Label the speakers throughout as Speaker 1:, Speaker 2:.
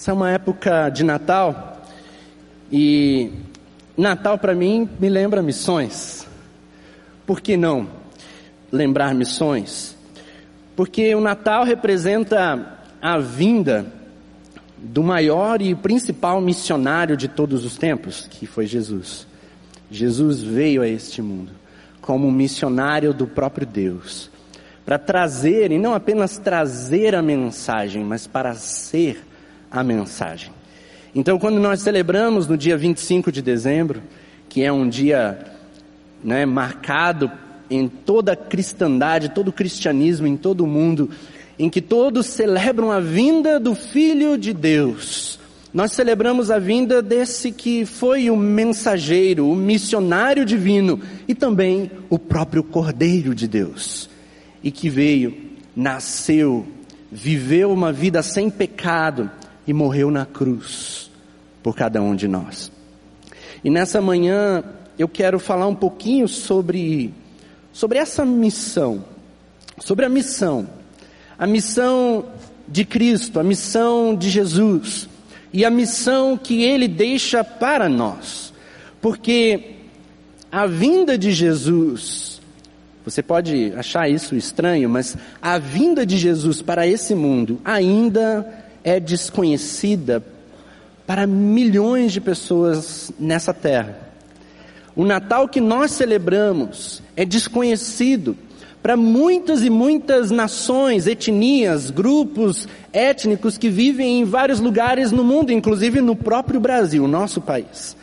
Speaker 1: Essa é uma época de Natal e Natal para mim me lembra missões. Por que não lembrar missões? Porque o Natal representa a vinda do maior e principal missionário de todos os tempos, que foi Jesus. Jesus veio a este mundo como missionário do próprio Deus, para trazer, e não apenas trazer a mensagem, mas para ser a mensagem. Então, quando nós celebramos no dia 25 de dezembro, que é um dia né, marcado em toda a cristandade, todo o cristianismo, em todo o mundo, em que todos celebram a vinda do Filho de Deus. Nós celebramos a vinda desse que foi o mensageiro, o missionário divino e também o próprio Cordeiro de Deus. E que veio, nasceu, viveu uma vida sem pecado e morreu na cruz por cada um de nós. E nessa manhã eu quero falar um pouquinho sobre sobre essa missão, sobre a missão a missão de Cristo, a missão de Jesus e a missão que ele deixa para nós. Porque a vinda de Jesus, você pode achar isso estranho, mas a vinda de Jesus para esse mundo ainda é desconhecida para milhões de pessoas nessa terra. O Natal que nós celebramos é desconhecido para muitas e muitas nações, etnias, grupos étnicos que vivem em vários lugares no mundo, inclusive no próprio Brasil, nosso país.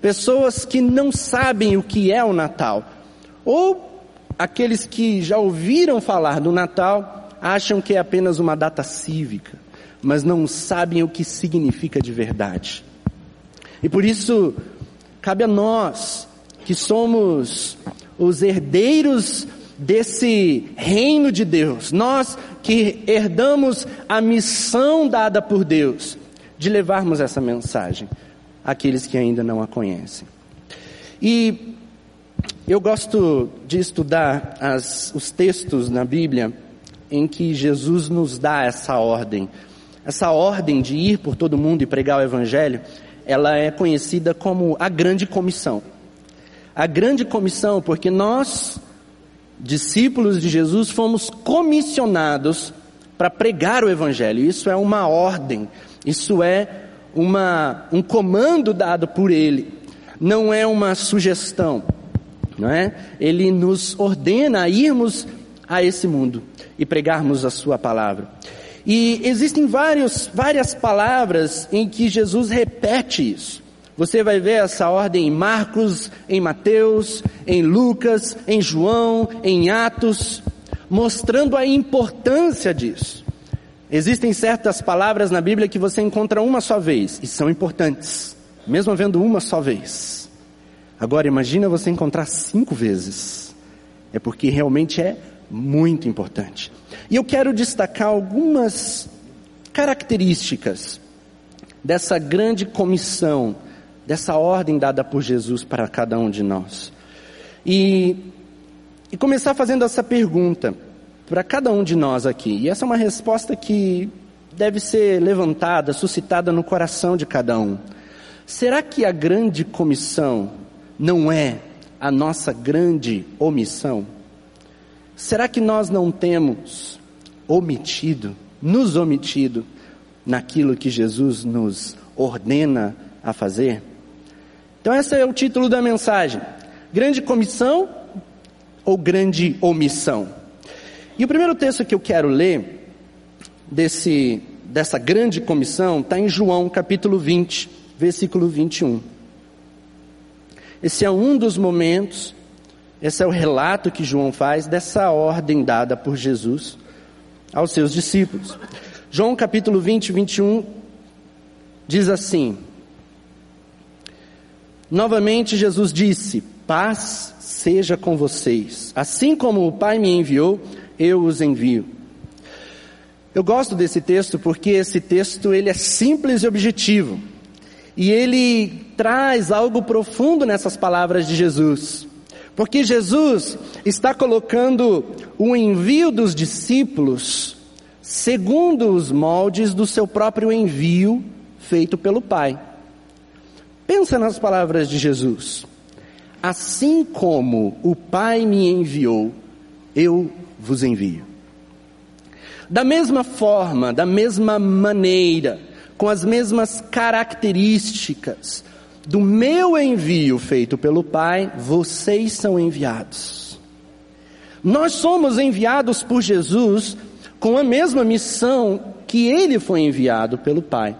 Speaker 1: Pessoas que não sabem o que é o Natal, ou aqueles que já ouviram falar do Natal acham que é apenas uma data cívica, mas não sabem o que significa de verdade. E por isso, cabe a nós, que somos os herdeiros desse reino de Deus, nós que herdamos a missão dada por Deus de levarmos essa mensagem àqueles que ainda não a conhecem. E eu gosto de estudar as, os textos na Bíblia em que Jesus nos dá essa ordem. Essa ordem de ir por todo mundo e pregar o Evangelho, ela é conhecida como a Grande Comissão. A Grande Comissão, porque nós discípulos de Jesus, fomos comissionados para pregar o Evangelho. Isso é uma ordem, isso é uma, um comando dado por Ele, não é uma sugestão, não é? Ele nos ordena a irmos a esse mundo e pregarmos a Sua palavra. E existem vários, várias palavras em que Jesus repete isso. Você vai ver essa ordem em Marcos, em Mateus, em Lucas, em João, em Atos, mostrando a importância disso. Existem certas palavras na Bíblia que você encontra uma só vez e são importantes, mesmo havendo uma só vez. Agora imagina você encontrar cinco vezes. É porque realmente é muito importante. E eu quero destacar algumas características dessa grande comissão dessa ordem dada por Jesus para cada um de nós. E, e começar fazendo essa pergunta para cada um de nós aqui. E essa é uma resposta que deve ser levantada, suscitada no coração de cada um. Será que a grande comissão não é a nossa grande omissão? Será que nós não temos omitido, nos omitido naquilo que Jesus nos ordena a fazer? Então esse é o título da mensagem. Grande comissão ou grande omissão? E o primeiro texto que eu quero ler desse, dessa grande comissão está em João capítulo 20, versículo 21. Esse é um dos momentos, esse é o relato que João faz dessa ordem dada por Jesus aos seus discípulos. João capítulo 20, 21 diz assim: Novamente Jesus disse: Paz seja com vocês. Assim como o Pai me enviou, eu os envio. Eu gosto desse texto porque esse texto ele é simples e objetivo. E ele traz algo profundo nessas palavras de Jesus. Porque Jesus está colocando o envio dos discípulos segundo os moldes do seu próprio envio feito pelo Pai. Pensa nas palavras de Jesus. Assim como o Pai me enviou, eu vos envio. Da mesma forma, da mesma maneira, com as mesmas características do meu envio feito pelo Pai, vocês são enviados. Nós somos enviados por Jesus com a mesma missão que ele foi enviado pelo Pai.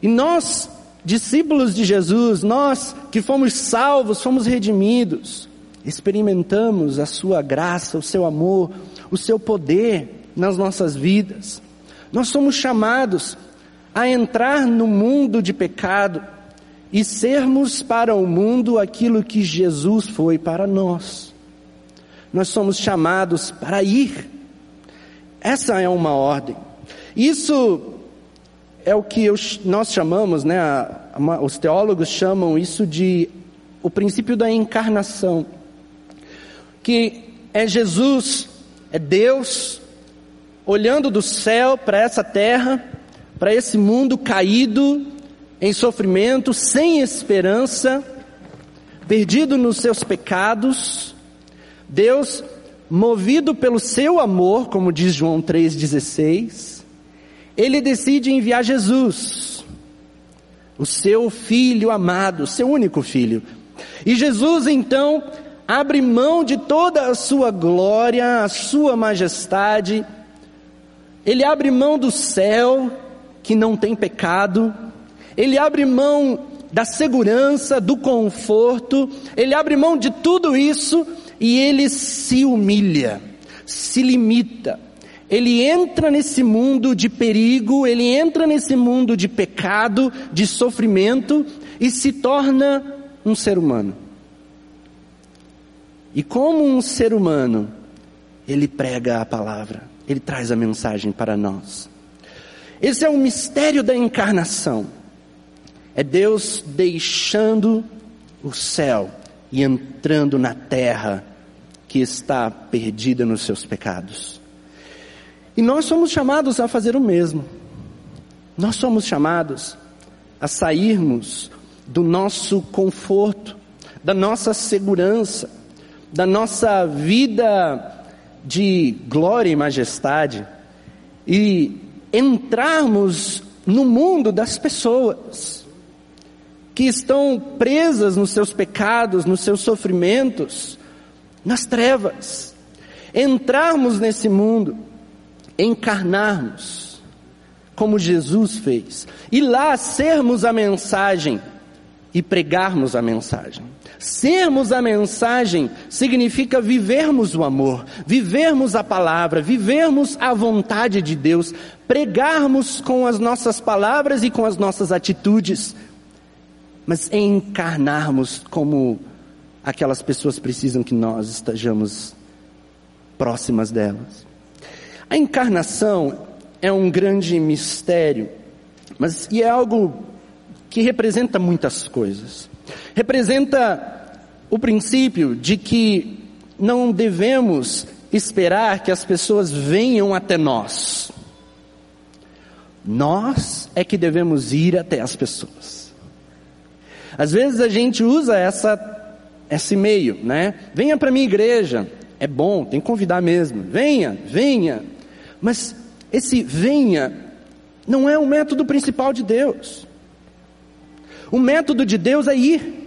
Speaker 1: E nós, discípulos de Jesus, nós que fomos salvos, fomos redimidos, experimentamos a sua graça, o seu amor, o seu poder, nas nossas vidas. Nós somos chamados a entrar no mundo de pecado e sermos para o mundo aquilo que Jesus foi para nós. Nós somos chamados para ir. Essa é uma ordem. Isso é o que eu, nós chamamos, né, os teólogos chamam isso de o princípio da encarnação, que é Jesus, é Deus olhando do céu para essa terra, para esse mundo caído, em sofrimento, sem esperança, perdido nos seus pecados, Deus, movido pelo seu amor, como diz João 3,16, ele decide enviar Jesus, o seu filho amado, seu único filho. E Jesus então abre mão de toda a sua glória, a sua majestade, ele abre mão do céu, que não tem pecado, ele abre mão da segurança, do conforto, ele abre mão de tudo isso e ele se humilha, se limita. Ele entra nesse mundo de perigo, ele entra nesse mundo de pecado, de sofrimento e se torna um ser humano. E como um ser humano, ele prega a palavra ele traz a mensagem para nós. Esse é o mistério da encarnação. É Deus deixando o céu e entrando na terra que está perdida nos seus pecados. E nós somos chamados a fazer o mesmo. Nós somos chamados a sairmos do nosso conforto, da nossa segurança, da nossa vida de glória e majestade e entrarmos no mundo das pessoas que estão presas nos seus pecados, nos seus sofrimentos, nas trevas. Entrarmos nesse mundo, encarnarmos, como Jesus fez, e lá sermos a mensagem e pregarmos a mensagem. Sermos a mensagem significa vivermos o amor, vivermos a palavra, vivermos a vontade de Deus, pregarmos com as nossas palavras e com as nossas atitudes, mas encarnarmos como aquelas pessoas precisam que nós estejamos próximas delas. A encarnação é um grande mistério, mas e é algo que representa muitas coisas representa o princípio de que não devemos esperar que as pessoas venham até nós. Nós é que devemos ir até as pessoas. Às vezes a gente usa essa esse meio, né? Venha para minha igreja. É bom, tem que convidar mesmo. Venha, venha. Mas esse venha não é o método principal de Deus. O método de Deus é ir.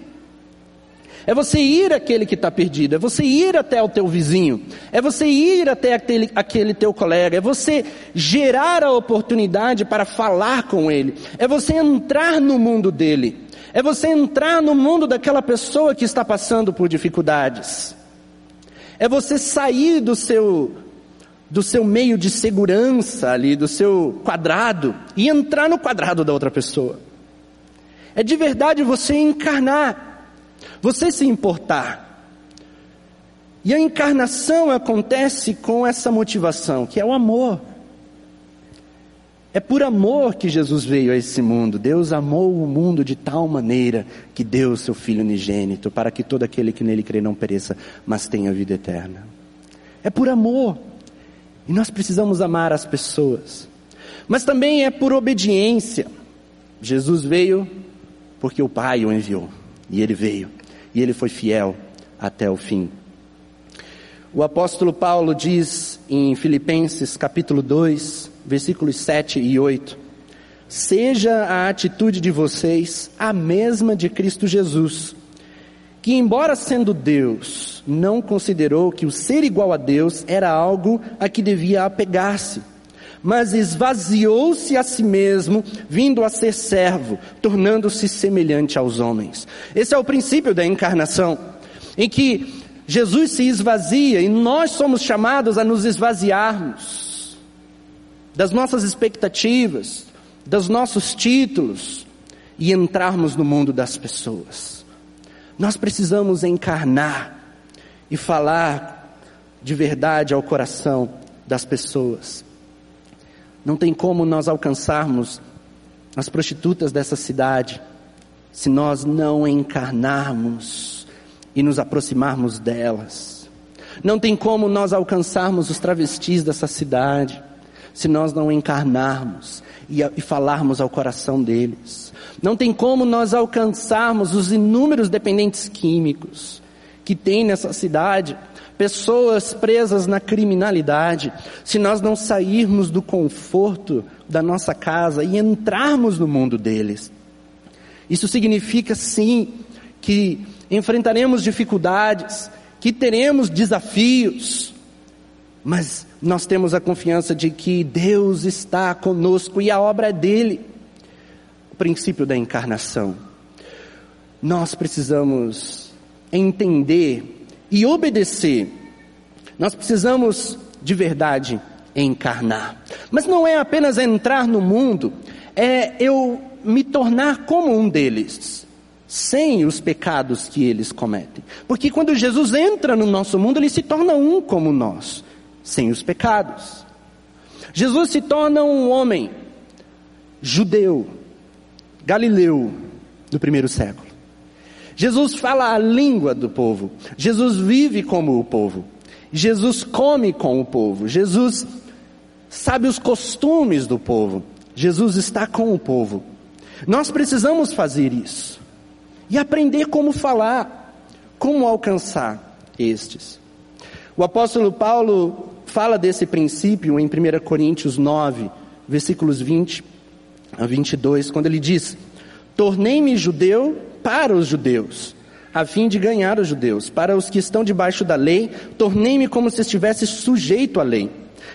Speaker 1: É você ir àquele que está perdido, é você ir até o teu vizinho, é você ir até aquele, aquele teu colega, é você gerar a oportunidade para falar com ele, é você entrar no mundo dele, é você entrar no mundo daquela pessoa que está passando por dificuldades, é você sair do seu do seu meio de segurança ali, do seu quadrado e entrar no quadrado da outra pessoa. É de verdade você encarnar você se importar. E a encarnação acontece com essa motivação, que é o amor. É por amor que Jesus veio a esse mundo. Deus amou o mundo de tal maneira que deu o seu Filho unigênito, para que todo aquele que nele crê não pereça, mas tenha vida eterna. É por amor. E nós precisamos amar as pessoas. Mas também é por obediência. Jesus veio porque o Pai o enviou. E ele veio. E ele foi fiel até o fim. O apóstolo Paulo diz em Filipenses capítulo 2, versículos 7 e 8: Seja a atitude de vocês a mesma de Cristo Jesus, que, embora sendo Deus, não considerou que o ser igual a Deus era algo a que devia apegar-se mas esvaziou-se a si mesmo, vindo a ser servo, tornando-se semelhante aos homens. Esse é o princípio da encarnação, em que Jesus se esvazia e nós somos chamados a nos esvaziarmos das nossas expectativas, dos nossos títulos e entrarmos no mundo das pessoas. Nós precisamos encarnar e falar de verdade ao coração das pessoas. Não tem como nós alcançarmos as prostitutas dessa cidade se nós não encarnarmos e nos aproximarmos delas. Não tem como nós alcançarmos os travestis dessa cidade se nós não encarnarmos e, e falarmos ao coração deles. Não tem como nós alcançarmos os inúmeros dependentes químicos que tem nessa cidade pessoas presas na criminalidade, se nós não sairmos do conforto da nossa casa e entrarmos no mundo deles. Isso significa sim que enfrentaremos dificuldades, que teremos desafios, mas nós temos a confiança de que Deus está conosco e a obra é dele. O princípio da encarnação. Nós precisamos entender e obedecer, nós precisamos de verdade encarnar. Mas não é apenas entrar no mundo, é eu me tornar como um deles, sem os pecados que eles cometem. Porque quando Jesus entra no nosso mundo, ele se torna um como nós, sem os pecados. Jesus se torna um homem judeu, galileu, do primeiro século. Jesus fala a língua do povo. Jesus vive como o povo. Jesus come com o povo. Jesus sabe os costumes do povo. Jesus está com o povo. Nós precisamos fazer isso. E aprender como falar, como alcançar estes. O apóstolo Paulo fala desse princípio em 1 Coríntios 9, versículos 20 a 22, quando ele diz: Tornei-me judeu para os judeus, a fim de ganhar os judeus. Para os que estão debaixo da lei, tornei-me como se estivesse sujeito à lei,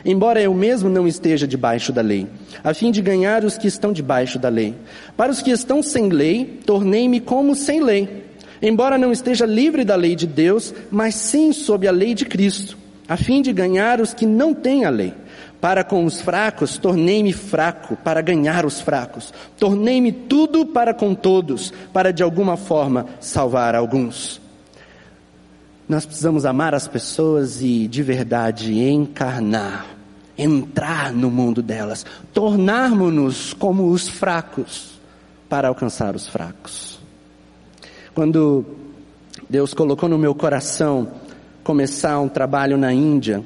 Speaker 1: embora eu mesmo não esteja debaixo da lei, a fim de ganhar os que estão debaixo da lei. Para os que estão sem lei, tornei-me como sem lei, embora não esteja livre da lei de Deus, mas sim sob a lei de Cristo, a fim de ganhar os que não têm a lei. Para com os fracos, tornei-me fraco para ganhar os fracos. Tornei-me tudo para com todos, para de alguma forma salvar alguns. Nós precisamos amar as pessoas e de verdade encarnar, entrar no mundo delas, tornarmos-nos como os fracos para alcançar os fracos. Quando Deus colocou no meu coração começar um trabalho na Índia,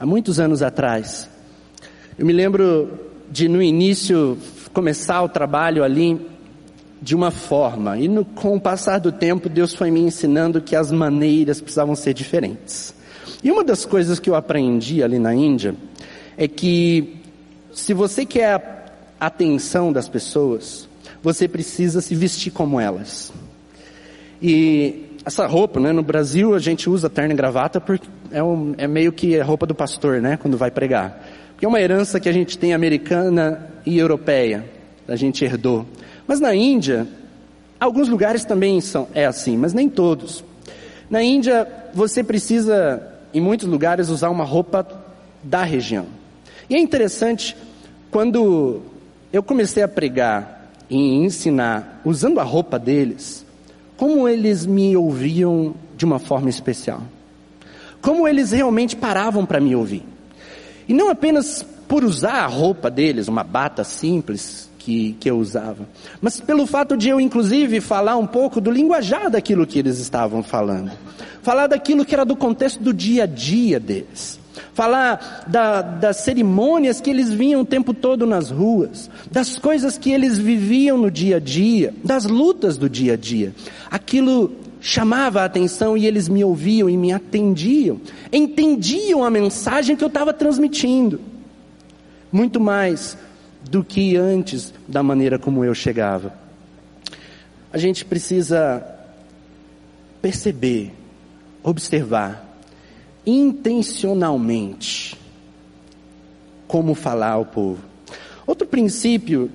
Speaker 1: há muitos anos atrás. Eu me lembro de no início começar o trabalho ali de uma forma, e no, com o passar do tempo Deus foi me ensinando que as maneiras precisavam ser diferentes. E uma das coisas que eu aprendi ali na Índia é que se você quer a atenção das pessoas, você precisa se vestir como elas. E essa roupa, né? No Brasil a gente usa terno e gravata porque é, um, é meio que a roupa do pastor, né? Quando vai pregar. Porque é uma herança que a gente tem americana e europeia. A gente herdou. Mas na Índia, alguns lugares também são, é assim, mas nem todos. Na Índia, você precisa, em muitos lugares, usar uma roupa da região. E é interessante, quando eu comecei a pregar e ensinar usando a roupa deles, como eles me ouviam de uma forma especial. Como eles realmente paravam para me ouvir. E não apenas por usar a roupa deles, uma bata simples que, que eu usava, mas pelo fato de eu, inclusive, falar um pouco do linguajar daquilo que eles estavam falando. Falar daquilo que era do contexto do dia a dia deles. Falar da, das cerimônias que eles vinham o tempo todo nas ruas, das coisas que eles viviam no dia a dia, das lutas do dia a dia. Aquilo chamava a atenção e eles me ouviam e me atendiam, entendiam a mensagem que eu estava transmitindo, muito mais do que antes da maneira como eu chegava. A gente precisa perceber, observar intencionalmente como falar ao povo. Outro princípio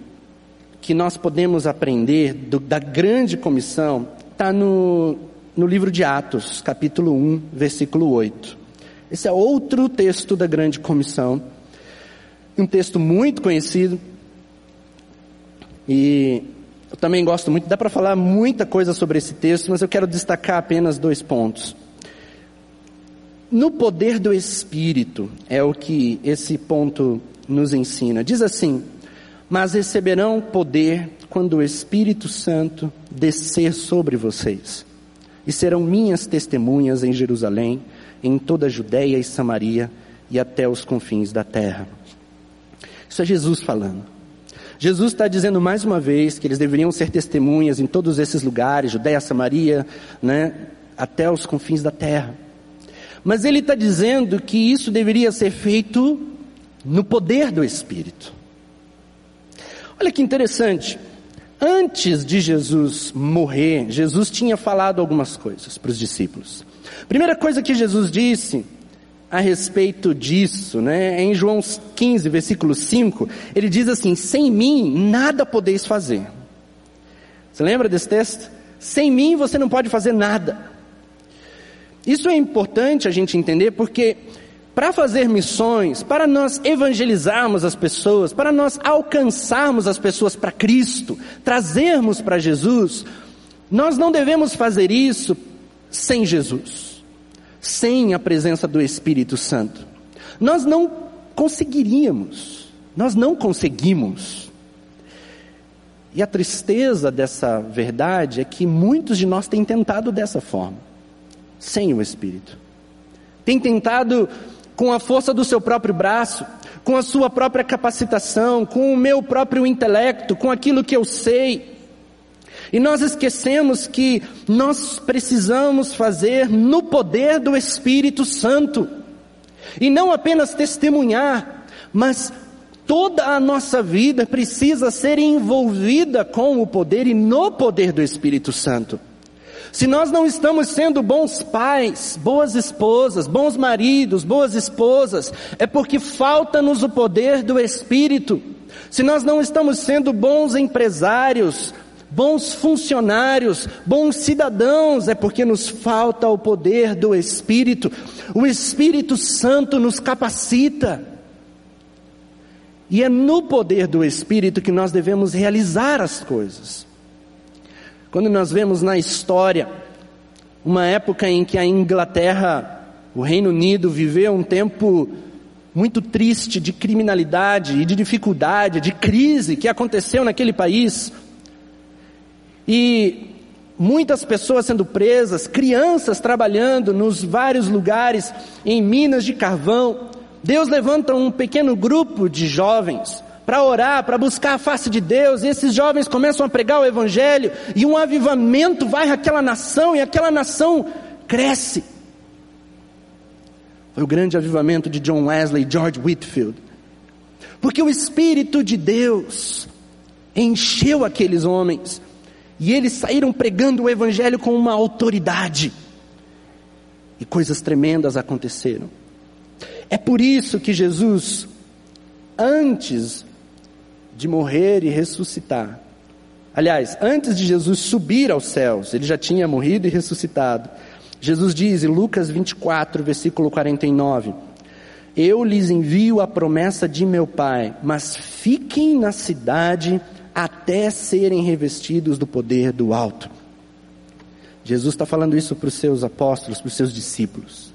Speaker 1: que nós podemos aprender do, da grande comissão está no, no livro de Atos, capítulo 1, versículo 8. Esse é outro texto da grande comissão, um texto muito conhecido, e eu também gosto muito, dá para falar muita coisa sobre esse texto, mas eu quero destacar apenas dois pontos. No poder do Espírito, é o que esse ponto nos ensina. Diz assim: Mas receberão poder quando o Espírito Santo descer sobre vocês, e serão minhas testemunhas em Jerusalém, em toda a Judéia e Samaria e até os confins da terra. Isso é Jesus falando. Jesus está dizendo mais uma vez que eles deveriam ser testemunhas em todos esses lugares, Judéia, Samaria, né, até os confins da terra. Mas ele está dizendo que isso deveria ser feito no poder do Espírito. Olha que interessante. Antes de Jesus morrer, Jesus tinha falado algumas coisas para os discípulos. Primeira coisa que Jesus disse a respeito disso, né, é em João 15, versículo 5, ele diz assim: Sem mim nada podeis fazer. Você lembra desse texto? Sem mim você não pode fazer nada. Isso é importante a gente entender porque para fazer missões, para nós evangelizarmos as pessoas, para nós alcançarmos as pessoas para Cristo, trazermos para Jesus, nós não devemos fazer isso sem Jesus, sem a presença do Espírito Santo. Nós não conseguiríamos, nós não conseguimos. E a tristeza dessa verdade é que muitos de nós têm tentado dessa forma sem o Espírito. Tem tentado com a força do seu próprio braço, com a sua própria capacitação, com o meu próprio intelecto, com aquilo que eu sei. E nós esquecemos que nós precisamos fazer no poder do Espírito Santo. E não apenas testemunhar, mas toda a nossa vida precisa ser envolvida com o poder e no poder do Espírito Santo. Se nós não estamos sendo bons pais, boas esposas, bons maridos, boas esposas, é porque falta-nos o poder do Espírito. Se nós não estamos sendo bons empresários, bons funcionários, bons cidadãos, é porque nos falta o poder do Espírito. O Espírito Santo nos capacita. E é no poder do Espírito que nós devemos realizar as coisas. Quando nós vemos na história uma época em que a Inglaterra, o Reino Unido, viveu um tempo muito triste de criminalidade e de dificuldade, de crise que aconteceu naquele país. E muitas pessoas sendo presas, crianças trabalhando nos vários lugares em minas de carvão. Deus levanta um pequeno grupo de jovens para orar, para buscar a face de Deus, e esses jovens começam a pregar o Evangelho, e um avivamento vai àquela nação, e aquela nação cresce. Foi o grande avivamento de John Wesley e George Whitfield. Porque o Espírito de Deus encheu aqueles homens, e eles saíram pregando o Evangelho com uma autoridade, e coisas tremendas aconteceram. É por isso que Jesus, antes de morrer e ressuscitar. Aliás, antes de Jesus subir aos céus, ele já tinha morrido e ressuscitado. Jesus diz em Lucas 24, versículo 49: Eu lhes envio a promessa de meu Pai, mas fiquem na cidade até serem revestidos do poder do alto. Jesus está falando isso para os seus apóstolos, para os seus discípulos.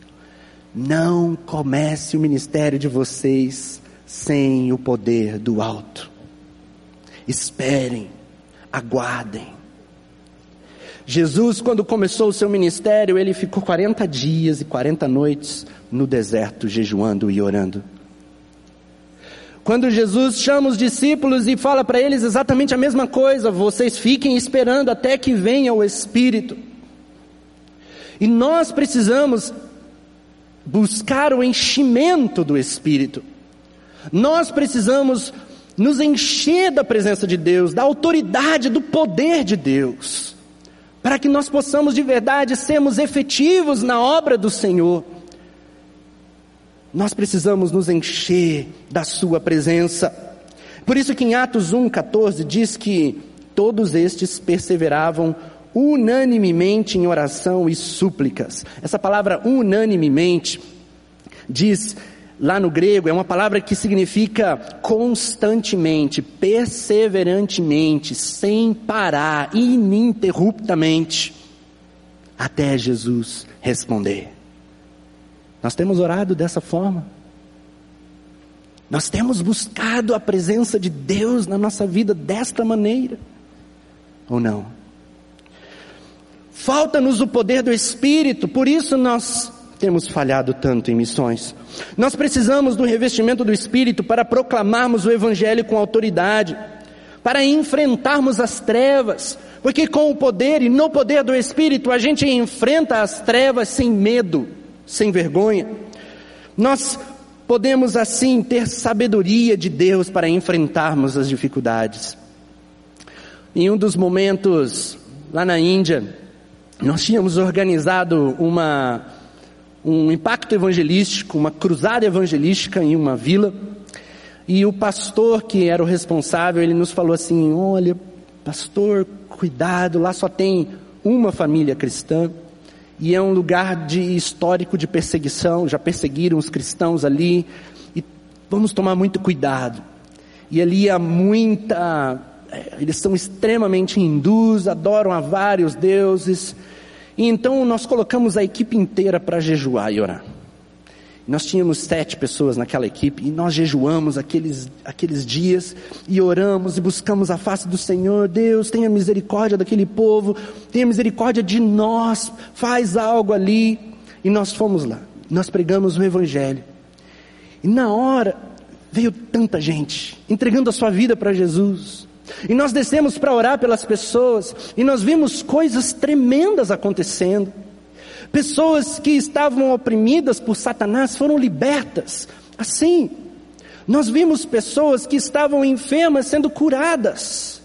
Speaker 1: Não comece o ministério de vocês sem o poder do alto esperem, aguardem. Jesus, quando começou o seu ministério, ele ficou 40 dias e 40 noites no deserto, jejuando e orando. Quando Jesus chama os discípulos e fala para eles exatamente a mesma coisa, vocês fiquem esperando até que venha o Espírito. E nós precisamos buscar o enchimento do Espírito. Nós precisamos nos encher da presença de Deus, da autoridade, do poder de Deus, para que nós possamos de verdade sermos efetivos na obra do Senhor. Nós precisamos nos encher da Sua presença. Por isso que em Atos 1,14 diz que todos estes perseveravam unanimemente em oração e súplicas. Essa palavra unanimemente diz lá no grego é uma palavra que significa constantemente, perseverantemente, sem parar, ininterruptamente, até Jesus responder. Nós temos orado dessa forma. Nós temos buscado a presença de Deus na nossa vida desta maneira. Ou não? Falta-nos o poder do Espírito, por isso nós temos falhado tanto em missões. Nós precisamos do revestimento do Espírito para proclamarmos o Evangelho com autoridade, para enfrentarmos as trevas, porque com o poder e no poder do Espírito a gente enfrenta as trevas sem medo sem vergonha. Nós podemos assim ter sabedoria de Deus para enfrentarmos as dificuldades. Em um dos momentos lá na Índia, nós tínhamos organizado uma, um impacto evangelístico, uma cruzada evangelística em uma vila. E o pastor que era o responsável, ele nos falou assim: Olha, pastor, cuidado, lá só tem uma família cristã e é um lugar de histórico de perseguição, já perseguiram os cristãos ali, e vamos tomar muito cuidado. E ali há muita, é, eles são extremamente hindus, adoram a vários deuses, e então nós colocamos a equipe inteira para jejuar e orar. Nós tínhamos sete pessoas naquela equipe e nós jejuamos aqueles, aqueles dias e oramos e buscamos a face do Senhor. Deus, tenha misericórdia daquele povo, tenha misericórdia de nós, faz algo ali. E nós fomos lá, nós pregamos o Evangelho. E na hora veio tanta gente entregando a sua vida para Jesus. E nós descemos para orar pelas pessoas e nós vimos coisas tremendas acontecendo. Pessoas que estavam oprimidas por Satanás foram libertas. Assim, nós vimos pessoas que estavam enfermas sendo curadas.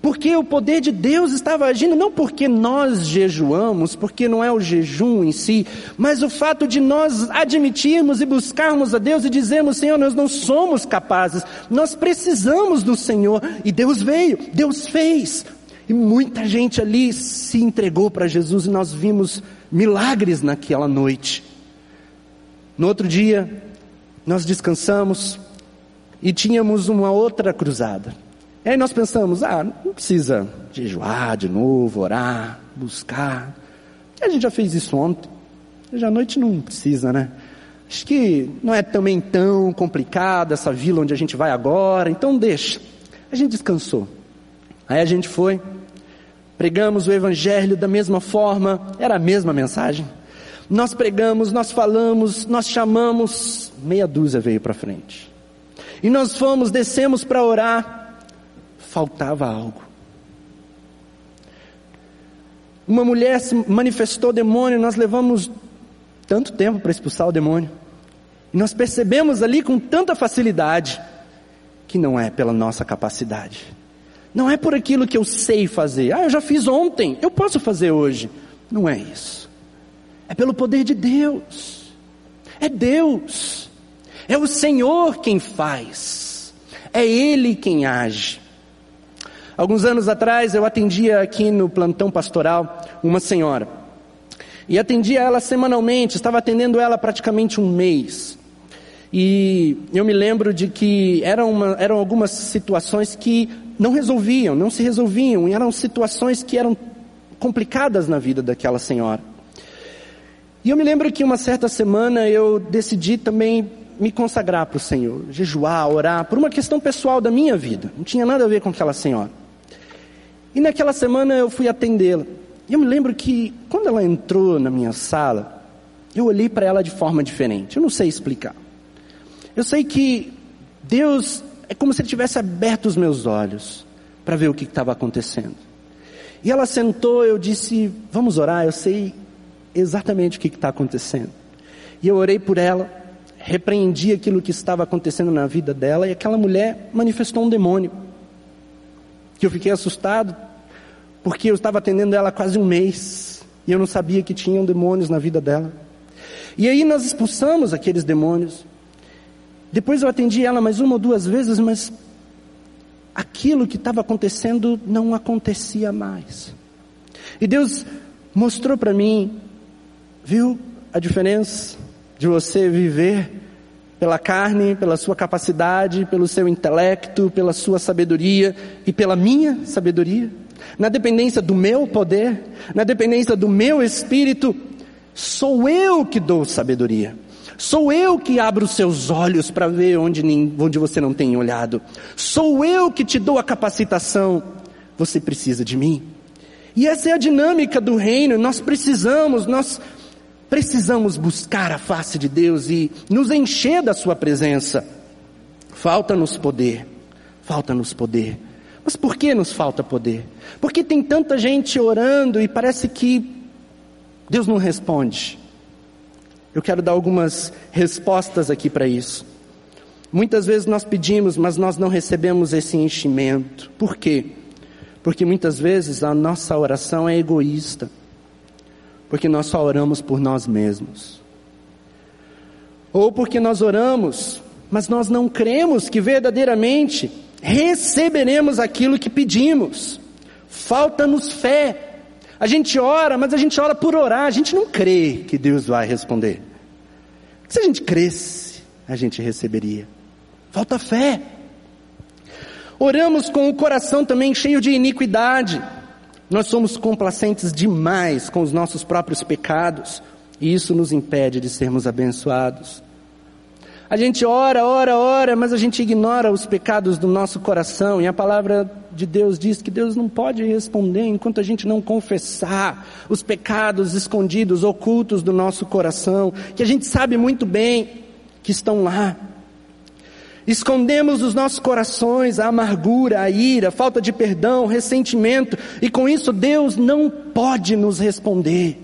Speaker 1: Porque o poder de Deus estava agindo, não porque nós jejuamos, porque não é o jejum em si, mas o fato de nós admitirmos e buscarmos a Deus e dizermos, Senhor, nós não somos capazes, nós precisamos do Senhor, e Deus veio, Deus fez, e muita gente ali se entregou para Jesus e nós vimos milagres naquela noite. No outro dia, nós descansamos e tínhamos uma outra cruzada. E aí nós pensamos, ah, não precisa jejuar de novo, orar, buscar. A gente já fez isso ontem. Hoje à noite não precisa, né? Acho que não é também tão complicado essa vila onde a gente vai agora, então deixa. A gente descansou. Aí a gente foi, Pregamos o Evangelho da mesma forma, era a mesma mensagem. Nós pregamos, nós falamos, nós chamamos, meia dúzia veio para frente. E nós fomos, descemos para orar, faltava algo. Uma mulher se manifestou demônio, nós levamos tanto tempo para expulsar o demônio. E nós percebemos ali com tanta facilidade que não é pela nossa capacidade. Não é por aquilo que eu sei fazer. Ah, eu já fiz ontem, eu posso fazer hoje. Não é isso. É pelo poder de Deus. É Deus. É o Senhor quem faz. É Ele quem age. Alguns anos atrás eu atendia aqui no plantão pastoral uma senhora. E atendia ela semanalmente, estava atendendo ela praticamente um mês. E eu me lembro de que eram, uma, eram algumas situações que não resolviam, não se resolviam, e eram situações que eram complicadas na vida daquela senhora. E eu me lembro que uma certa semana eu decidi também me consagrar para o Senhor, jejuar, orar, por uma questão pessoal da minha vida, não tinha nada a ver com aquela senhora. E naquela semana eu fui atendê-la. E eu me lembro que quando ela entrou na minha sala, eu olhei para ela de forma diferente. Eu não sei explicar. Eu sei que Deus é como se ele tivesse aberto os meus olhos para ver o que estava acontecendo. E ela sentou, eu disse: Vamos orar, eu sei exatamente o que está acontecendo. E eu orei por ela, repreendi aquilo que estava acontecendo na vida dela, e aquela mulher manifestou um demônio. Que eu fiquei assustado, porque eu estava atendendo ela há quase um mês, e eu não sabia que tinham demônios na vida dela. E aí nós expulsamos aqueles demônios. Depois eu atendi ela mais uma ou duas vezes, mas aquilo que estava acontecendo não acontecia mais. E Deus mostrou para mim, viu a diferença de você viver pela carne, pela sua capacidade, pelo seu intelecto, pela sua sabedoria e pela minha sabedoria, na dependência do meu poder, na dependência do meu espírito, sou eu que dou sabedoria. Sou eu que abro os seus olhos para ver onde, onde você não tem olhado. Sou eu que te dou a capacitação. Você precisa de mim. E essa é a dinâmica do reino. Nós precisamos, nós precisamos buscar a face de Deus e nos encher da Sua presença. Falta-nos poder. Falta-nos poder. Mas por que nos falta poder? Porque tem tanta gente orando e parece que Deus não responde. Eu quero dar algumas respostas aqui para isso. Muitas vezes nós pedimos, mas nós não recebemos esse enchimento. Por quê? Porque muitas vezes a nossa oração é egoísta. Porque nós só oramos por nós mesmos. Ou porque nós oramos, mas nós não cremos que verdadeiramente receberemos aquilo que pedimos. Falta-nos fé. A gente ora, mas a gente ora por orar, a gente não crê que Deus vai responder. Se a gente cresce, a gente receberia. Falta fé. Oramos com o coração também cheio de iniquidade. Nós somos complacentes demais com os nossos próprios pecados, e isso nos impede de sermos abençoados. A gente ora, ora, ora, mas a gente ignora os pecados do nosso coração, e a palavra de Deus diz que Deus não pode responder enquanto a gente não confessar os pecados escondidos, ocultos do nosso coração, que a gente sabe muito bem que estão lá. Escondemos os nossos corações a amargura, a ira, a falta de perdão, ressentimento, e com isso Deus não pode nos responder.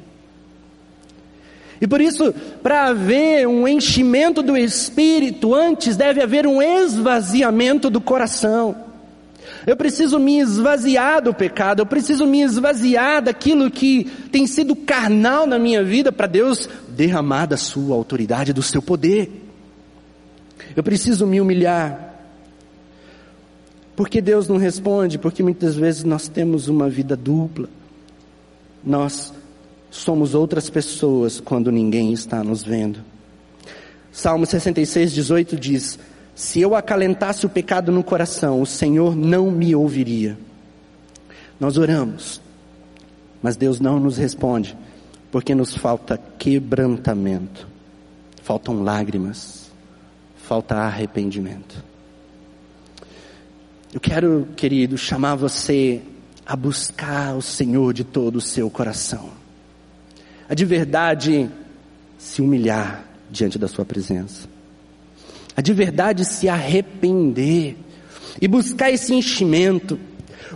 Speaker 1: E por isso, para haver um enchimento do espírito, antes deve haver um esvaziamento do coração. Eu preciso me esvaziar do pecado, eu preciso me esvaziar daquilo que tem sido carnal na minha vida para Deus derramar da sua autoridade, do seu poder. Eu preciso me humilhar. Porque Deus não responde? Porque muitas vezes nós temos uma vida dupla. Nós somos outras pessoas quando ninguém está nos vendo. Salmo 66, 18 diz: Se eu acalentasse o pecado no coração, o Senhor não me ouviria. Nós oramos, mas Deus não nos responde, porque nos falta quebrantamento, faltam lágrimas, falta arrependimento. Eu quero, querido, chamar você a buscar o Senhor de todo o seu coração a de verdade se humilhar diante da Sua presença, a de verdade se arrepender e buscar esse enchimento,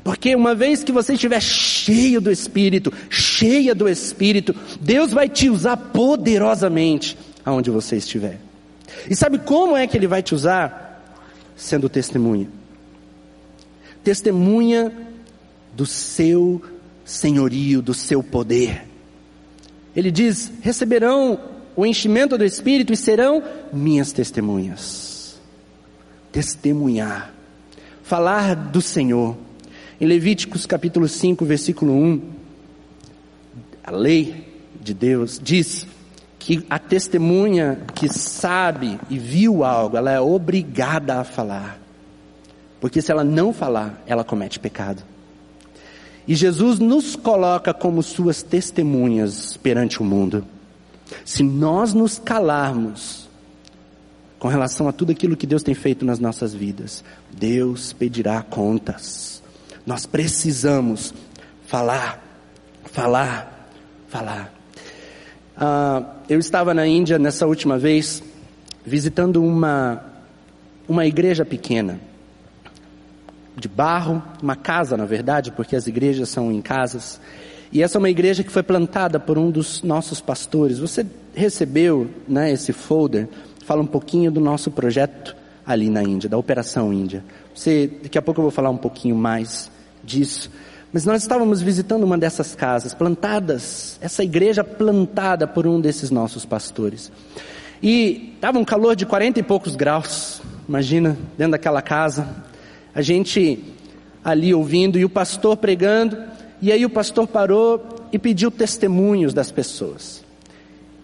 Speaker 1: porque uma vez que você estiver cheio do Espírito, cheia do Espírito, Deus vai te usar poderosamente aonde você estiver. E sabe como é que Ele vai te usar? Sendo testemunha. Testemunha do seu senhorio, do seu poder. Ele diz: receberão o enchimento do Espírito e serão minhas testemunhas. Testemunhar. Falar do Senhor. Em Levíticos capítulo 5, versículo 1, a lei de Deus diz que a testemunha que sabe e viu algo, ela é obrigada a falar. Porque se ela não falar, ela comete pecado. E Jesus nos coloca como suas testemunhas perante o mundo. Se nós nos calarmos com relação a tudo aquilo que Deus tem feito nas nossas vidas, Deus pedirá contas. Nós precisamos falar falar, falar. Uh, eu estava na Índia nessa última vez, visitando uma, uma igreja pequena, de barro, uma casa na verdade, porque as igrejas são em casas. E essa é uma igreja que foi plantada por um dos nossos pastores. Você recebeu né, esse folder, fala um pouquinho do nosso projeto ali na Índia, da Operação Índia. Você, daqui a pouco eu vou falar um pouquinho mais disso. Mas nós estávamos visitando uma dessas casas, plantadas, essa igreja plantada por um desses nossos pastores. E estava um calor de quarenta e poucos graus, imagina, dentro daquela casa. A gente ali ouvindo e o pastor pregando, e aí o pastor parou e pediu testemunhos das pessoas.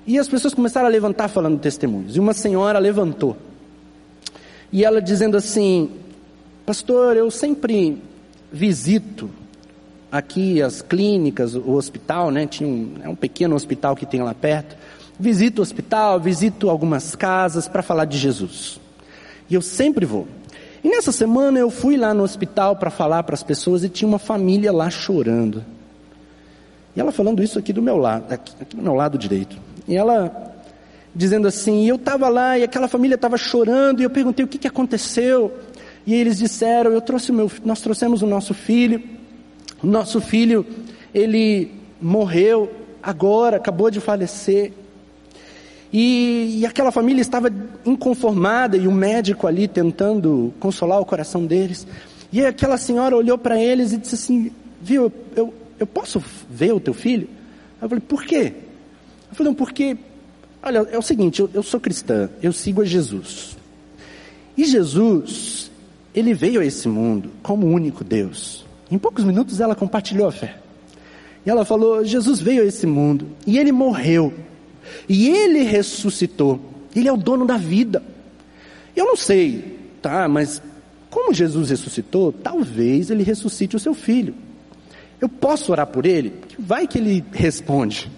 Speaker 1: E as pessoas começaram a levantar falando testemunhos. E uma senhora levantou. E ela dizendo assim: Pastor, eu sempre visito aqui as clínicas, o hospital, né? Tinha um, é um pequeno hospital que tem lá perto. Visito o hospital, visito algumas casas para falar de Jesus. E eu sempre vou. E nessa semana eu fui lá no hospital para falar para as pessoas e tinha uma família lá chorando. E ela falando isso aqui do meu lado, aqui, aqui do meu lado direito. E ela dizendo assim, eu estava lá e aquela família estava chorando e eu perguntei o que, que aconteceu. E eles disseram, eu trouxe o meu, nós trouxemos o nosso filho. Nosso filho, ele morreu agora, acabou de falecer. E, e, aquela família estava inconformada e o médico ali tentando consolar o coração deles. E aquela senhora olhou para eles e disse assim: Viu, eu, eu posso ver o teu filho? Eu falei: Por quê? Eu falei: Não, porque, olha, é o seguinte: eu, eu sou cristã, eu sigo a Jesus. E Jesus, ele veio a esse mundo como único Deus. Em poucos minutos ela compartilhou a fé. E ela falou: Jesus veio a esse mundo e ele morreu e ele ressuscitou. Ele é o dono da vida. Eu não sei, tá? Mas como Jesus ressuscitou, talvez ele ressuscite o seu filho. Eu posso orar por ele? Vai que ele responde.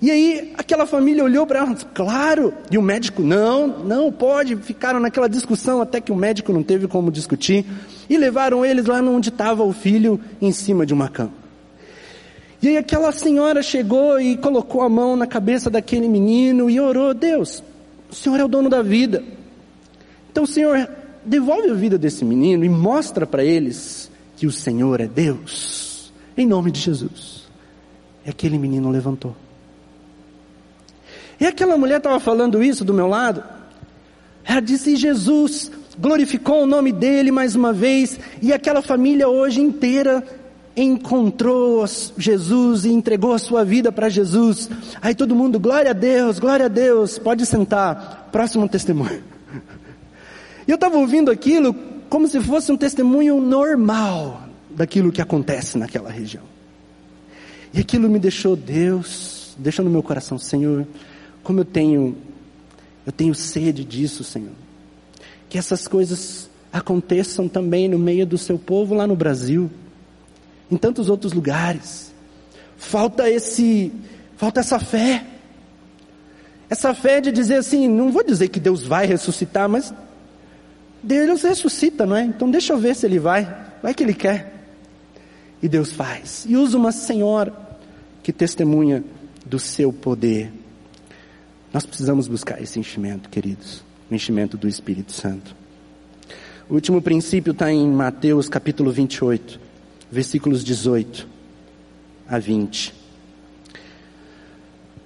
Speaker 1: E aí aquela família olhou para ela, claro. E o médico, não, não pode. Ficaram naquela discussão até que o médico não teve como discutir. E levaram eles lá onde estava o filho, em cima de uma cama. E aí aquela senhora chegou e colocou a mão na cabeça daquele menino e orou: Deus, o Senhor é o dono da vida. Então, Senhor, devolve a vida desse menino e mostra para eles que o Senhor é Deus. Em nome de Jesus. E aquele menino levantou. E aquela mulher estava falando isso do meu lado. Ela disse: Jesus glorificou o nome dele mais uma vez, e aquela família hoje inteira encontrou Jesus e entregou a sua vida para Jesus. Aí todo mundo, glória a Deus, glória a Deus, pode sentar. Próximo testemunho. E eu estava ouvindo aquilo como se fosse um testemunho normal daquilo que acontece naquela região. E aquilo me deixou, Deus, deixou no meu coração, Senhor, como eu tenho, eu tenho sede disso, Senhor. Que essas coisas aconteçam também no meio do seu povo lá no Brasil em tantos outros lugares. Falta esse, falta essa fé. Essa fé de dizer assim, não vou dizer que Deus vai ressuscitar, mas Deus ressuscita, não é? Então deixa eu ver se ele vai. Vai que ele quer. E Deus faz. E usa uma senhora que testemunha do seu poder. Nós precisamos buscar esse enchimento, queridos. O enchimento do Espírito Santo. O último princípio está em Mateus capítulo 28 versículos 18 a 20.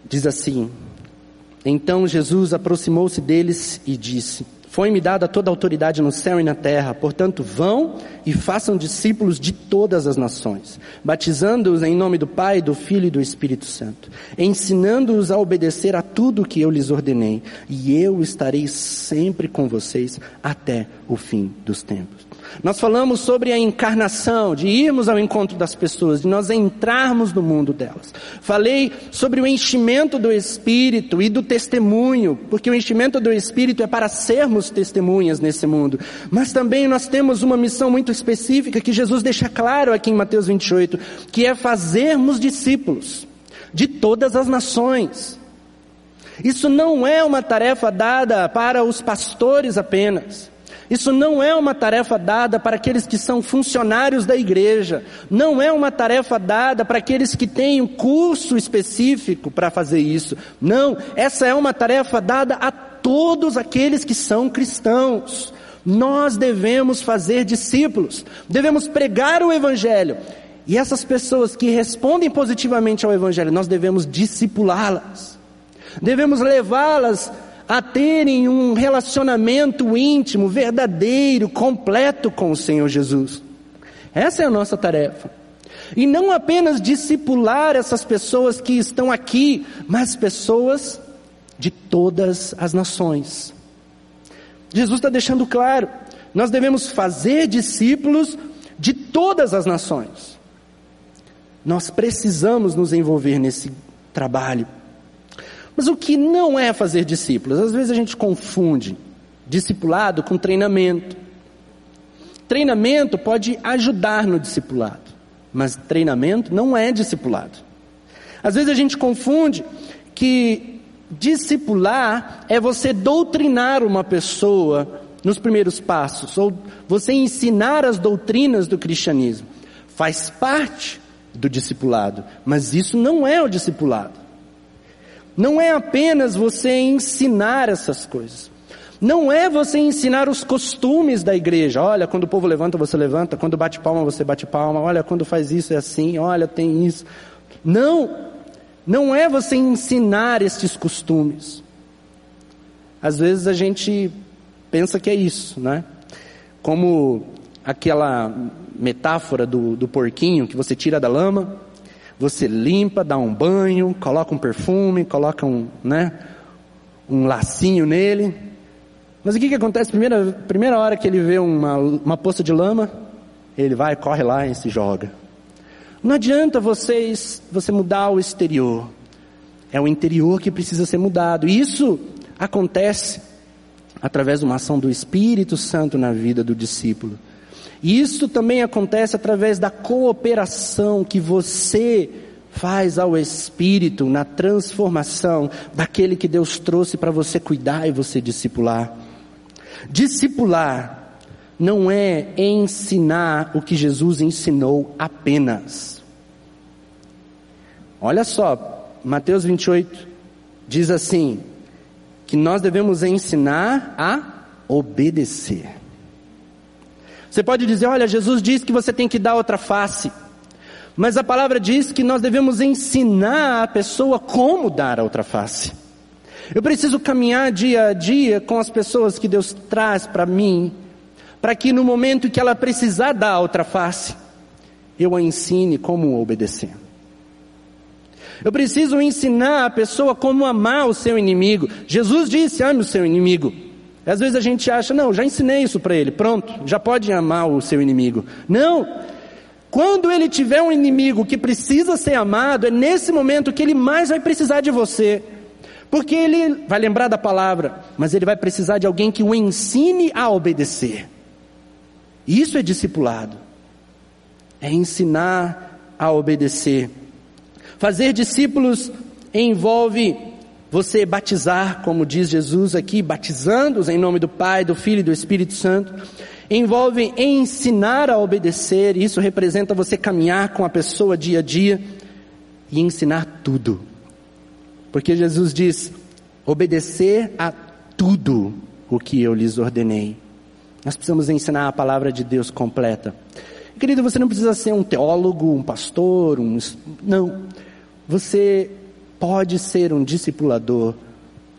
Speaker 1: Diz assim: Então Jesus aproximou-se deles e disse: Foi-me dada toda a autoridade no céu e na terra, portanto, vão e façam discípulos de todas as nações, batizando-os em nome do Pai, do Filho e do Espírito Santo, ensinando-os a obedecer a tudo o que eu lhes ordenei, e eu estarei sempre com vocês até o fim dos tempos. Nós falamos sobre a encarnação, de irmos ao encontro das pessoas, de nós entrarmos no mundo delas. Falei sobre o enchimento do Espírito e do testemunho, porque o enchimento do Espírito é para sermos testemunhas nesse mundo. Mas também nós temos uma missão muito específica que Jesus deixa claro aqui em Mateus 28, que é fazermos discípulos de todas as nações. Isso não é uma tarefa dada para os pastores apenas. Isso não é uma tarefa dada para aqueles que são funcionários da igreja. Não é uma tarefa dada para aqueles que têm um curso específico para fazer isso. Não, essa é uma tarefa dada a todos aqueles que são cristãos. Nós devemos fazer discípulos, devemos pregar o Evangelho. E essas pessoas que respondem positivamente ao Evangelho, nós devemos discipulá-las, devemos levá-las a terem um relacionamento íntimo, verdadeiro, completo com o Senhor Jesus. Essa é a nossa tarefa. E não apenas discipular essas pessoas que estão aqui, mas pessoas de todas as nações. Jesus está deixando claro, nós devemos fazer discípulos de todas as nações. Nós precisamos nos envolver nesse trabalho. Mas o que não é fazer discípulos? Às vezes a gente confunde discipulado com treinamento. Treinamento pode ajudar no discipulado, mas treinamento não é discipulado. Às vezes a gente confunde que discipular é você doutrinar uma pessoa nos primeiros passos, ou você ensinar as doutrinas do cristianismo. Faz parte do discipulado, mas isso não é o discipulado. Não é apenas você ensinar essas coisas. Não é você ensinar os costumes da igreja. Olha, quando o povo levanta, você levanta. Quando bate palma, você bate palma. Olha, quando faz isso é assim. Olha, tem isso. Não. Não é você ensinar estes costumes. Às vezes a gente pensa que é isso, né? Como aquela metáfora do, do porquinho que você tira da lama, você limpa, dá um banho, coloca um perfume, coloca um, né, um lacinho nele. Mas o que, que acontece? Primeira, primeira hora que ele vê uma, uma poça de lama, ele vai, corre lá e se joga. Não adianta vocês, você mudar o exterior. É o interior que precisa ser mudado. E isso acontece através de uma ação do Espírito Santo na vida do discípulo. E isso também acontece através da cooperação que você faz ao Espírito na transformação daquele que Deus trouxe para você cuidar e você discipular. Discipular não é ensinar o que Jesus ensinou apenas. Olha só, Mateus 28 diz assim: que nós devemos ensinar a obedecer. Você pode dizer, olha, Jesus diz que você tem que dar outra face. Mas a palavra diz que nós devemos ensinar a pessoa como dar a outra face. Eu preciso caminhar dia a dia com as pessoas que Deus traz para mim, para que no momento que ela precisar dar a outra face, eu a ensine como obedecer. Eu preciso ensinar a pessoa como amar o seu inimigo. Jesus disse: ame o seu inimigo. Às vezes a gente acha, não, já ensinei isso para ele, pronto, já pode amar o seu inimigo. Não! Quando ele tiver um inimigo que precisa ser amado, é nesse momento que ele mais vai precisar de você. Porque ele vai lembrar da palavra, mas ele vai precisar de alguém que o ensine a obedecer. Isso é discipulado. É ensinar a obedecer. Fazer discípulos envolve você batizar, como diz Jesus aqui, batizando-os em nome do Pai, do Filho e do Espírito Santo, envolve ensinar a obedecer, isso representa você caminhar com a pessoa dia a dia e ensinar tudo. Porque Jesus diz: obedecer a tudo o que eu lhes ordenei. Nós precisamos ensinar a palavra de Deus completa. Querido, você não precisa ser um teólogo, um pastor, um. Não. Você pode ser um discipulador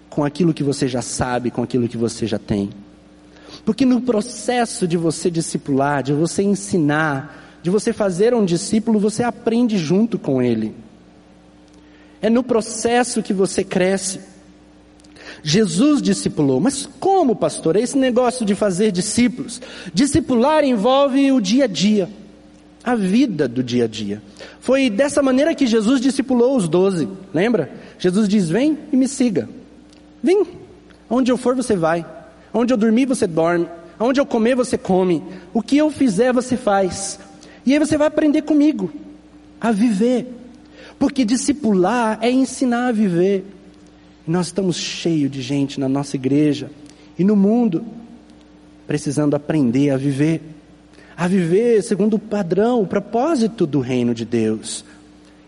Speaker 1: com aquilo que você já sabe, com aquilo que você já tem. Porque no processo de você discipular, de você ensinar, de você fazer um discípulo, você aprende junto com ele. É no processo que você cresce. Jesus discipulou, mas como, pastor? É esse negócio de fazer discípulos. Discipular envolve o dia a dia a vida do dia a dia. Foi dessa maneira que Jesus discipulou os doze, lembra? Jesus diz: Vem e me siga. Vem. Onde eu for, você vai. Onde eu dormir, você dorme. Onde eu comer, você come. O que eu fizer, você faz. E aí você vai aprender comigo a viver. Porque discipular é ensinar a viver. Nós estamos cheios de gente na nossa igreja e no mundo precisando aprender a viver, a viver segundo o padrão, o propósito do reino de Deus.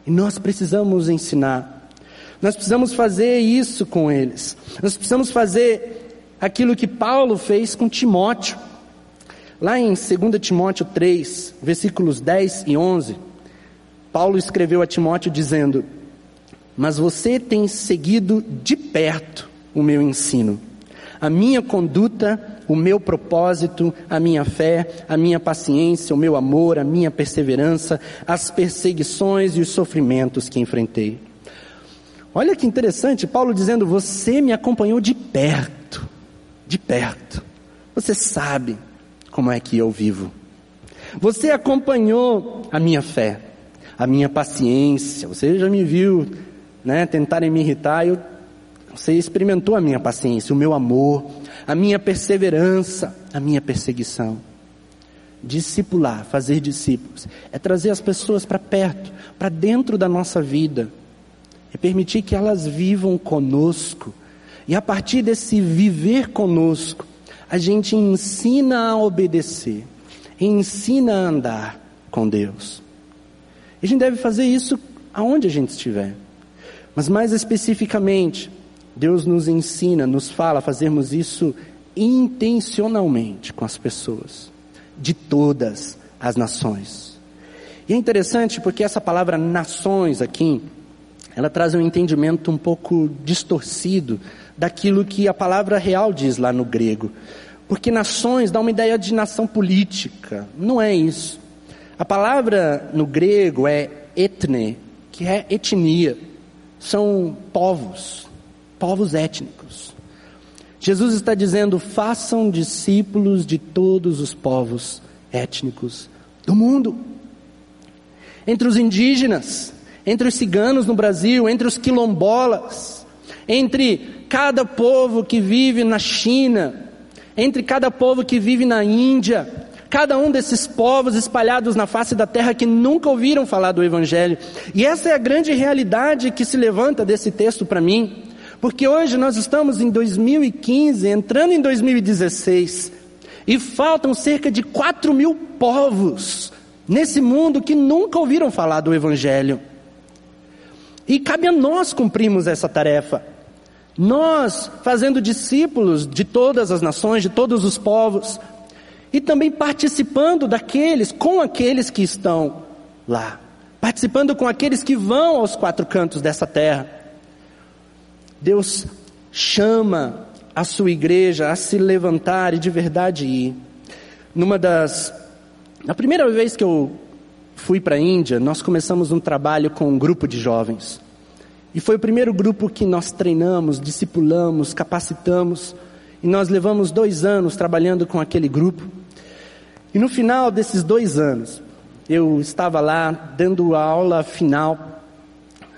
Speaker 1: E nós precisamos ensinar, nós precisamos fazer isso com eles, nós precisamos fazer aquilo que Paulo fez com Timóteo. Lá em 2 Timóteo 3, versículos 10 e 11, Paulo escreveu a Timóteo dizendo: Mas você tem seguido de perto o meu ensino, a minha conduta, o meu propósito, a minha fé, a minha paciência, o meu amor, a minha perseverança, as perseguições e os sofrimentos que enfrentei. Olha que interessante, Paulo dizendo: Você me acompanhou de perto, de perto. Você sabe como é que eu vivo. Você acompanhou a minha fé a minha paciência. Você já me viu, né, tentarem me irritar, eu, você experimentou a minha paciência, o meu amor, a minha perseverança, a minha perseguição. Discipular, fazer discípulos, é trazer as pessoas para perto, para dentro da nossa vida, é permitir que elas vivam conosco, e a partir desse viver conosco, a gente ensina a obedecer, ensina a andar com Deus. E a gente deve fazer isso aonde a gente estiver. Mas mais especificamente, Deus nos ensina, nos fala a fazermos isso intencionalmente com as pessoas, de todas as nações. E é interessante porque essa palavra nações aqui, ela traz um entendimento um pouco distorcido daquilo que a palavra real diz lá no grego. Porque nações dá uma ideia de nação política. Não é isso. A palavra no grego é etne, que é etnia. São povos, povos étnicos. Jesus está dizendo: façam discípulos de todos os povos étnicos do mundo. Entre os indígenas, entre os ciganos no Brasil, entre os quilombolas, entre cada povo que vive na China, entre cada povo que vive na Índia, cada um desses povos espalhados na face da terra que nunca ouviram falar do Evangelho. E essa é a grande realidade que se levanta desse texto para mim, porque hoje nós estamos em 2015, entrando em 2016, e faltam cerca de 4 mil povos nesse mundo que nunca ouviram falar do Evangelho. E cabe a nós cumprirmos essa tarefa. Nós, fazendo discípulos de todas as nações, de todos os povos, e também participando daqueles, com aqueles que estão lá, participando com aqueles que vão aos quatro cantos dessa terra. Deus chama a sua igreja a se levantar e de verdade ir. Numa das. Na primeira vez que eu fui para a Índia, nós começamos um trabalho com um grupo de jovens. E foi o primeiro grupo que nós treinamos, discipulamos, capacitamos. E nós levamos dois anos trabalhando com aquele grupo. E no final desses dois anos, eu estava lá dando a aula final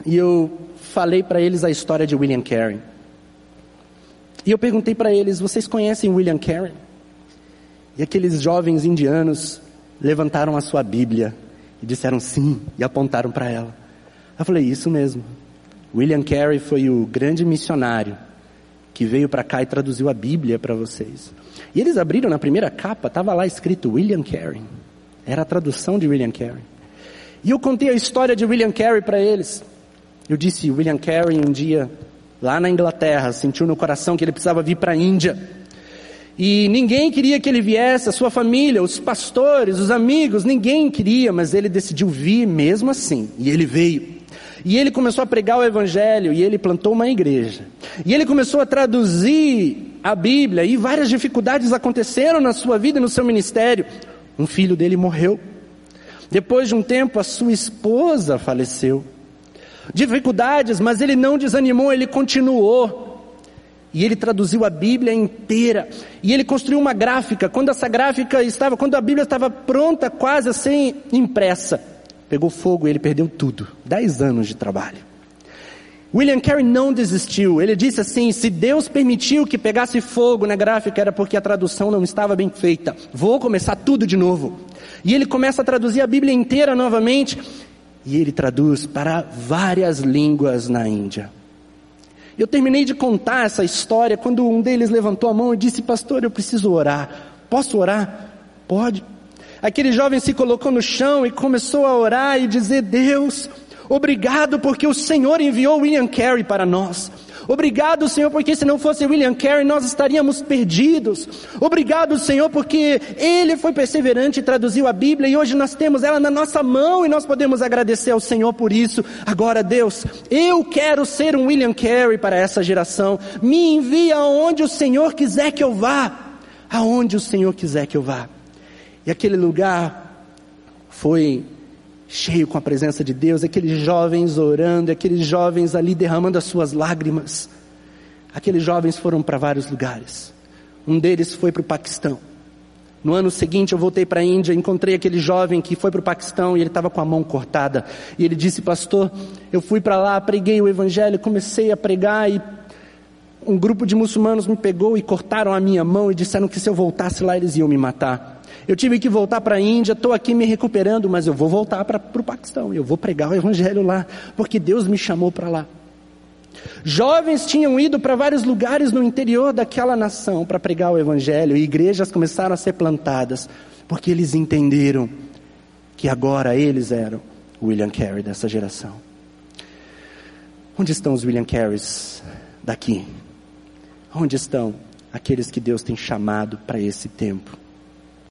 Speaker 1: e eu falei para eles a história de William Carey. E eu perguntei para eles: vocês conhecem William Carey? E aqueles jovens indianos levantaram a sua Bíblia e disseram sim e apontaram para ela. Eu falei: isso mesmo. William Carey foi o grande missionário que veio para cá e traduziu a Bíblia para vocês. E eles abriram na primeira capa, estava lá escrito William Carey. Era a tradução de William Carey. E eu contei a história de William Carey para eles. Eu disse, William Carey um dia, lá na Inglaterra, sentiu no coração que ele precisava vir para a Índia. E ninguém queria que ele viesse, a sua família, os pastores, os amigos, ninguém queria, mas ele decidiu vir mesmo assim. E ele veio. E ele começou a pregar o Evangelho e ele plantou uma igreja. E ele começou a traduzir a Bíblia e várias dificuldades aconteceram na sua vida e no seu ministério. Um filho dele morreu. Depois de um tempo, a sua esposa faleceu. Dificuldades, mas ele não desanimou, ele continuou. E ele traduziu a Bíblia inteira. E ele construiu uma gráfica. Quando essa gráfica estava, quando a Bíblia estava pronta, quase a ser impressa, pegou fogo e ele perdeu tudo. Dez anos de trabalho. William Carey não desistiu. Ele disse assim: se Deus permitiu que pegasse fogo na gráfica, era porque a tradução não estava bem feita. Vou começar tudo de novo. E ele começa a traduzir a Bíblia inteira novamente. E ele traduz para várias línguas na Índia. Eu terminei de contar essa história quando um deles levantou a mão e disse: Pastor, eu preciso orar Posso orar? Pode. Aquele jovem se colocou no chão e começou a orar e dizer: Deus, obrigado porque o Senhor enviou William Carey para nós. Obrigado, Senhor, porque se não fosse William Carey, nós estaríamos perdidos. Obrigado, Senhor, porque ele foi perseverante e traduziu a Bíblia e hoje nós temos ela na nossa mão e nós podemos agradecer ao Senhor por isso. Agora, Deus, eu quero ser um William Carey para essa geração. Me envia aonde o Senhor quiser que eu vá. Aonde o Senhor quiser que eu vá. E aquele lugar foi cheio com a presença de Deus, aqueles jovens orando, aqueles jovens ali derramando as suas lágrimas. Aqueles jovens foram para vários lugares. Um deles foi para o Paquistão. No ano seguinte eu voltei para a Índia, encontrei aquele jovem que foi para o Paquistão e ele estava com a mão cortada. E ele disse, pastor, eu fui para lá, preguei o evangelho, comecei a pregar e um grupo de muçulmanos me pegou e cortaram a minha mão e disseram que se eu voltasse lá eles iam me matar. Eu tive que voltar para a Índia, estou aqui me recuperando, mas eu vou voltar para o Paquistão, eu vou pregar o Evangelho lá, porque Deus me chamou para lá. Jovens tinham ido para vários lugares no interior daquela nação para pregar o Evangelho, e igrejas começaram a ser plantadas, porque eles entenderam que agora eles eram William Carey dessa geração. Onde estão os William Careys daqui? Onde estão aqueles que Deus tem chamado para esse tempo?